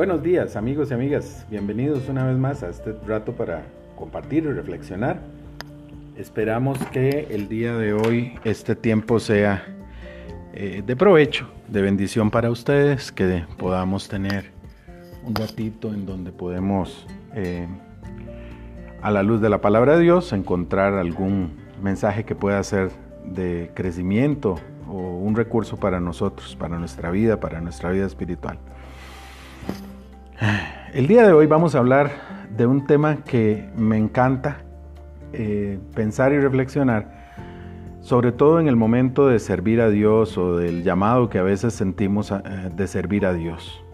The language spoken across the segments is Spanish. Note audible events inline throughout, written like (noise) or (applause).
Buenos días amigos y amigas, bienvenidos una vez más a este rato para compartir y reflexionar. Esperamos que el día de hoy este tiempo sea eh, de provecho, de bendición para ustedes, que podamos tener un ratito en donde podemos, eh, a la luz de la palabra de Dios, encontrar algún mensaje que pueda ser de crecimiento o un recurso para nosotros, para nuestra vida, para nuestra vida espiritual. El día de hoy vamos a hablar de un tema que me encanta eh, pensar y reflexionar, sobre todo en el momento de servir a Dios o del llamado que a veces sentimos eh, de servir a Dios.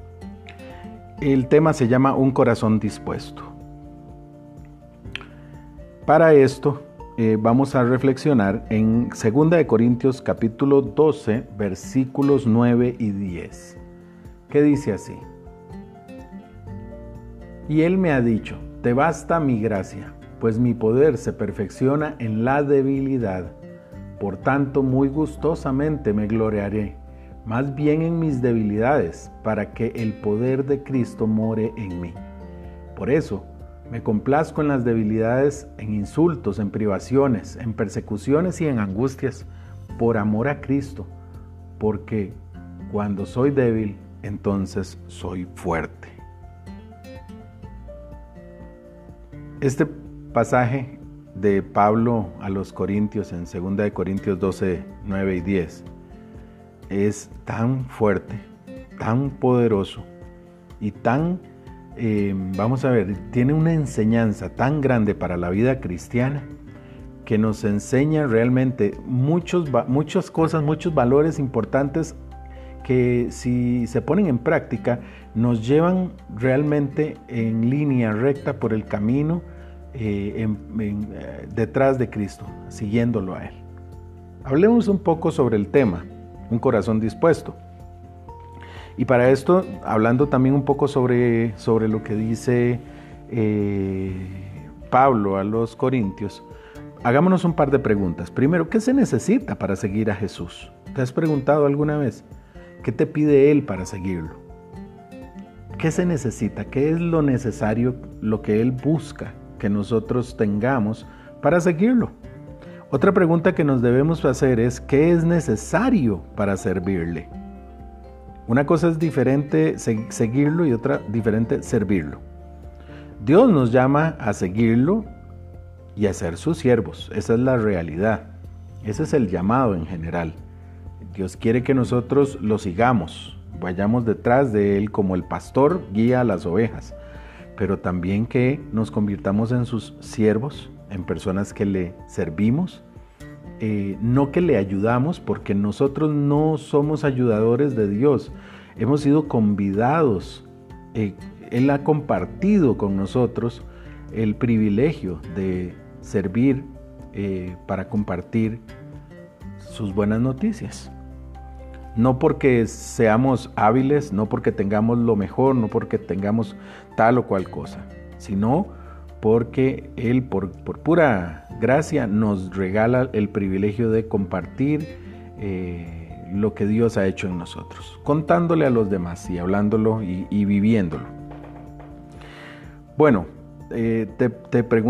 El tema se llama Un corazón dispuesto. Para esto eh, vamos a reflexionar en 2 Corintios capítulo 12 versículos 9 y 10, que dice así. Y él me ha dicho, te basta mi gracia, pues mi poder se perfecciona en la debilidad. Por tanto, muy gustosamente me gloriaré, más bien en mis debilidades, para que el poder de Cristo more en mí. Por eso, me complazco en las debilidades, en insultos, en privaciones, en persecuciones y en angustias, por amor a Cristo, porque cuando soy débil, entonces soy fuerte. Este pasaje de Pablo a los Corintios en 2 de Corintios 12, 9 y 10 es tan fuerte, tan poderoso y tan, eh, vamos a ver, tiene una enseñanza tan grande para la vida cristiana que nos enseña realmente muchos, muchas cosas, muchos valores importantes que si se ponen en práctica nos llevan realmente en línea recta por el camino eh, eh, detrás de Cristo, siguiéndolo a Él. Hablemos un poco sobre el tema, un corazón dispuesto. Y para esto, hablando también un poco sobre, sobre lo que dice eh, Pablo a los Corintios, hagámonos un par de preguntas. Primero, ¿qué se necesita para seguir a Jesús? ¿Te has preguntado alguna vez? ¿Qué te pide Él para seguirlo? ¿Qué se necesita? ¿Qué es lo necesario, lo que Él busca que nosotros tengamos para seguirlo? Otra pregunta que nos debemos hacer es, ¿qué es necesario para servirle? Una cosa es diferente seguirlo y otra diferente servirlo. Dios nos llama a seguirlo y a ser sus siervos. Esa es la realidad. Ese es el llamado en general. Dios quiere que nosotros lo sigamos, vayamos detrás de Él como el pastor guía a las ovejas, pero también que nos convirtamos en sus siervos, en personas que le servimos, eh, no que le ayudamos, porque nosotros no somos ayudadores de Dios, hemos sido convidados, eh, Él ha compartido con nosotros el privilegio de servir eh, para compartir sus buenas noticias no porque seamos hábiles, no porque tengamos lo mejor, no porque tengamos tal o cual cosa, sino porque Él por, pura gracia nos regala el privilegio de compartir eh, lo que Dios ha hecho en nosotros, contándole a los demás y hablándolo y viviéndolo. Bueno, eh,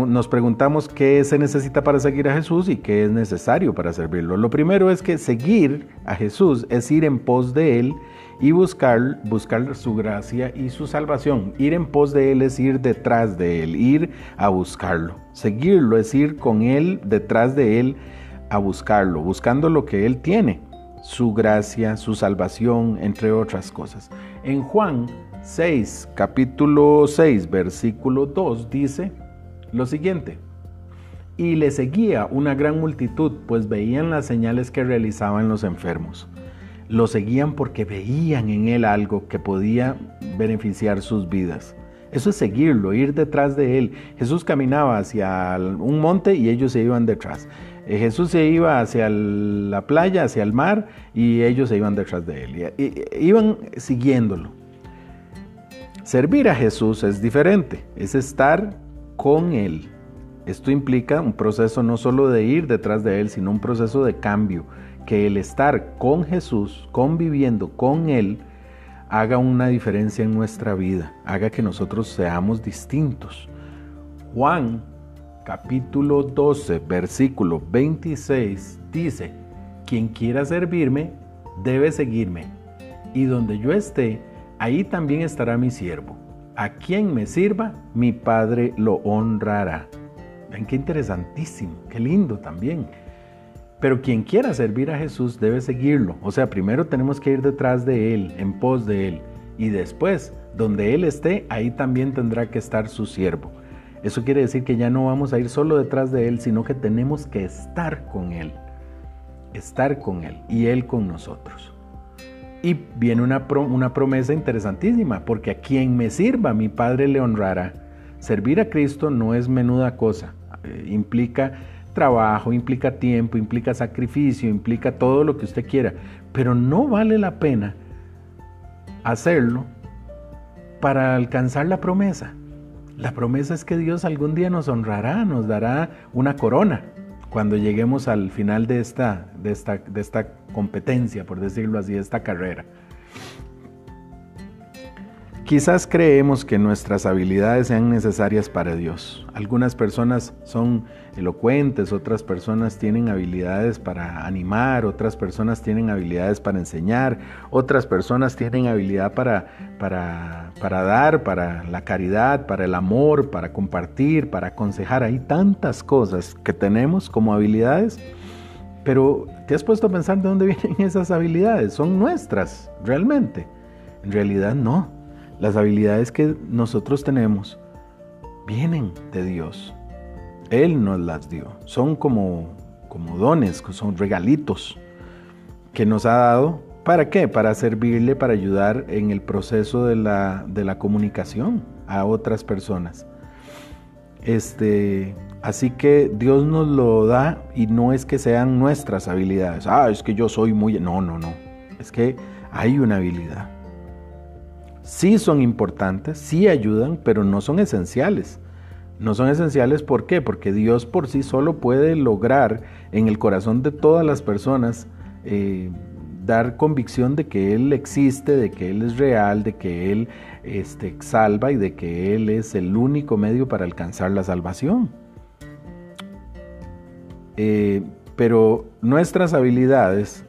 nos preguntamos qué se necesita para seguir a Jesús y qué es necesario para servirlo. Lo primero es que seguir a Jesús es ir en pos de Él y buscar, buscar su gracia y su salvación. Ir en pos de Él es ir detrás de Él, ir a buscarlo. Seguirlo es ir con Él, detrás de Él, a buscarlo, buscando lo que Él tiene, su gracia, su salvación, entre otras cosas. En Juan 6, capítulo 6, versículo 2 dice lo siguiente. Y le seguía una gran multitud, pues veían las señales que realizaban los enfermos. Lo seguían porque veían en él algo que podía beneficiar sus vidas. Eso es seguirlo, ir detrás de él. Jesús caminaba hacia un monte y ellos se iban detrás. Eh, Jesús se iba hacia la playa, hacia el mar y ellos se iban detrás de él. Iban siguiéndolo. Servir a Jesús es diferente, es estar con Él. Esto implica un proceso no solo de ir detrás de Él, sino un proceso de cambio, que el estar con Jesús, conviviendo con Él, haga una diferencia en nuestra vida, haga que nosotros seamos distintos. Juan capítulo 12, versículo 26 dice, quien quiera servirme, debe seguirme, y donde yo esté, ahí también estará mi siervo. A quien me sirva, mi Padre lo honrará. Ven qué interesantísimo, qué lindo también. Pero quien quiera servir a Jesús debe seguirlo. O sea, primero tenemos que ir detrás de Él, en pos de Él. Y después, donde Él esté, ahí también tendrá que estar su siervo. Eso quiere decir que ya no vamos a ir solo detrás de Él, sino que tenemos que estar con Él. Estar con Él y Él con nosotros. Y viene una, una promesa interesantísima, porque a quien me sirva mi Padre le honrará. Servir a Cristo no es menuda cosa, eh, implica trabajo, implica tiempo, implica sacrificio, implica todo lo que usted quiera, pero no vale la pena hacerlo para alcanzar la promesa. La promesa es que Dios algún día nos honrará, nos dará una corona cuando lleguemos al final de esta, de esta, de esta competencia, por decirlo así, de esta carrera. Quizás creemos que nuestras habilidades sean necesarias para Dios. Algunas personas son elocuentes, otras personas tienen habilidades para animar, otras personas tienen habilidades para enseñar, otras personas tienen habilidad para, para, para dar, para la caridad, para el amor, para compartir, para aconsejar. Hay tantas cosas que tenemos como habilidades, pero ¿te has puesto a pensar de dónde (laughs) vienen esas habilidades? ¿Son nuestras realmente? En realidad no. Las habilidades que nosotros tenemos vienen de Dios. Él nos las dio. Son como, como dones, son regalitos que nos ha dado. ¿Para qué? Para servirle, para ayudar en el proceso de la, de la comunicación a otras personas. Este, así que Dios nos lo da y no es que sean nuestras habilidades. Ah, es que yo soy muy... No, no, no. Es que hay una habilidad sí son importantes, sí ayudan, pero no son esenciales. No son esenciales ¿por qué? Porque Dios por sí solo puede lograr en el corazón de todas las personas eh, dar convicción de que Él existe, de que Él es real, de que Él este, salva y de que Él es el único medio para alcanzar la salvación. Eh, pero nuestras habilidades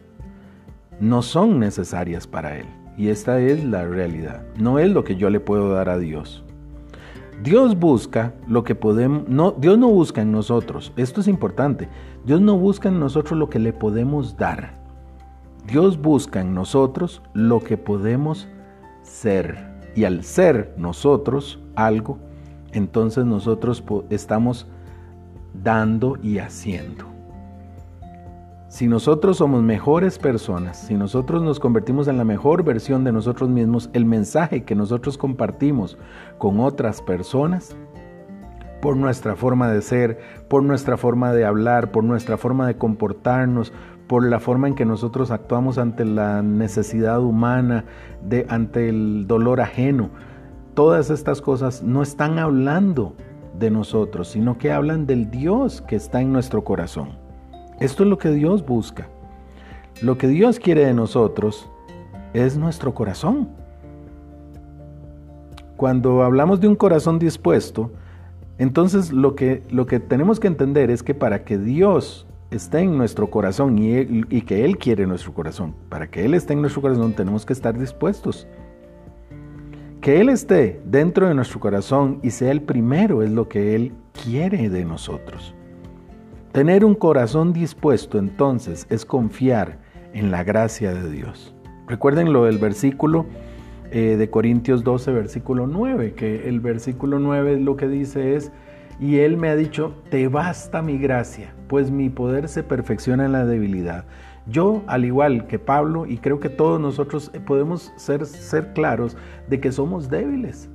no son necesarias para Él. Y esta es la realidad. No es lo que yo le puedo dar a Dios. Dios busca lo que podemos, no, Dios no busca en nosotros, esto es importante, Dios no busca en nosotros lo que le podemos dar. Dios busca en nosotros lo que podemos ser. Y al ser nosotros algo, entonces nosotros estamos dando y haciendo. Si nosotros somos mejores personas, si nosotros nos convertimos en la mejor versión de nosotros mismos, el mensaje que nosotros compartimos con otras personas, por nuestra forma de ser, por nuestra forma de hablar, por nuestra forma de comportarnos, por la forma en que nosotros actuamos ante la necesidad humana, de, ante el dolor ajeno. Todas estas cosas no están hablando de nosotros, sino que hablan del Dios que está en nuestro corazón. Esto es lo que Dios busca. Lo que Dios quiere de nosotros es nuestro corazón. Cuando hablamos de un corazón dispuesto, entonces lo que, lo que tenemos que entender es que para que Dios esté en nuestro corazón y, y que Él quiere nuestro corazón, para que Él esté en nuestro corazón tenemos que estar dispuestos. Que Él esté dentro de nuestro corazón y sea el primero es lo que Él quiere de nosotros. Tener un corazón dispuesto entonces es confiar en la gracia de Dios. Recuerden lo del versículo eh, de Corintios 12, versículo 9, que el versículo 9 lo que dice es, y Él me ha dicho, te basta mi gracia, pues mi poder se perfecciona en la debilidad. Yo, al igual que Pablo, y creo que todos nosotros podemos ser, ser claros de que somos débiles.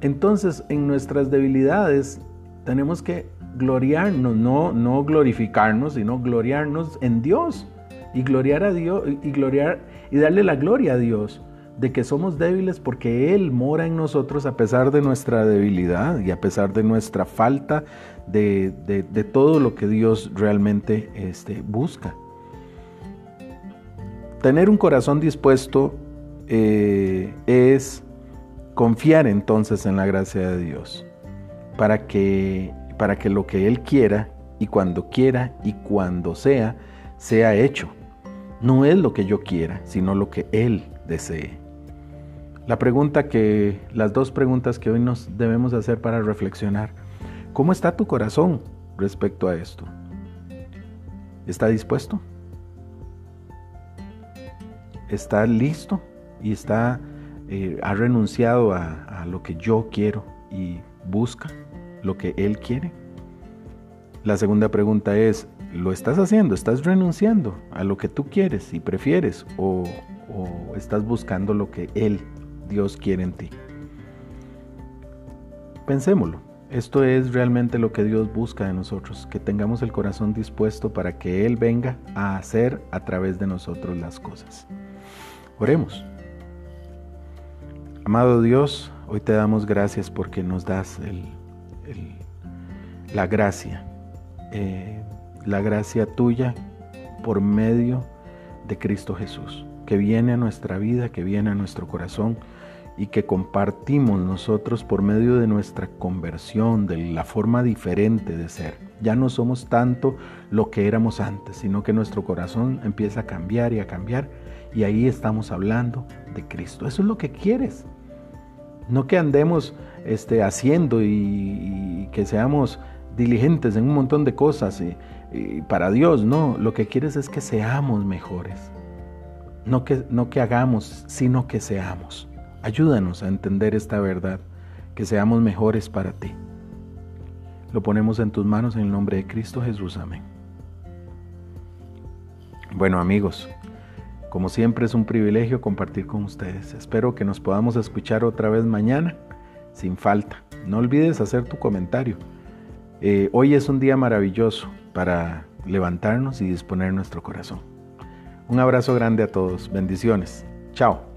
Entonces, en nuestras debilidades tenemos que gloriarnos, no, no glorificarnos, sino gloriarnos en Dios y gloriar a Dios y gloriar y darle la gloria a Dios de que somos débiles porque Él mora en nosotros a pesar de nuestra debilidad y a pesar de nuestra falta de, todo lo que Dios realmente este, busca. Tener un corazón dispuesto eh, es confiar entonces en la gracia de Dios para que, para que lo que Él quiera y cuando quiera y cuando sea, sea hecho. No es lo que yo quiera, sino lo que Él desee. La pregunta que, las dos preguntas que hoy nos debemos hacer para reflexionar. ¿Cómo está tu corazón respecto a esto? ¿Está dispuesto? ¿Está listo? ¿Y está, eh, ha renunciado a, a lo que yo quiero y busca lo que Él quiere? La segunda pregunta es, ¿lo estás haciendo? ¿Estás renunciando a lo que tú quieres y prefieres? ¿O, estás buscando lo que Él, Dios, quiere en ti? Pensémoslo. Esto es realmente lo que Dios busca de nosotros, que tengamos el corazón dispuesto para que Él venga a hacer a través de nosotros las cosas. Oremos. Amado Dios, hoy te damos gracias porque nos das la gracia, eh, la gracia tuya por medio de Cristo Jesús, que viene a nuestra vida, que viene a nuestro corazón y que compartimos nosotros por medio de nuestra conversión, de la forma diferente de ser. Ya no somos tanto lo que éramos antes, sino que nuestro corazón empieza a cambiar y a cambiar y ahí estamos hablando de Cristo. Eso es lo que quieres. No que andemos este, haciendo y, que seamos diligentes en un montón de cosas y, para Dios, no. Lo que quieres es que seamos mejores. No que, no que hagamos, sino que seamos. Ayúdanos a entender esta verdad, que seamos mejores para ti. Lo ponemos en tus manos en el nombre de Cristo Jesús. Amén. Bueno amigos, como siempre es un privilegio compartir con ustedes. Espero que nos podamos escuchar otra vez mañana, sin falta. No olvides hacer tu comentario. Eh, hoy es un día maravilloso para levantarnos y disponer nuestro corazón. Un abrazo grande a todos. Bendiciones. Chao.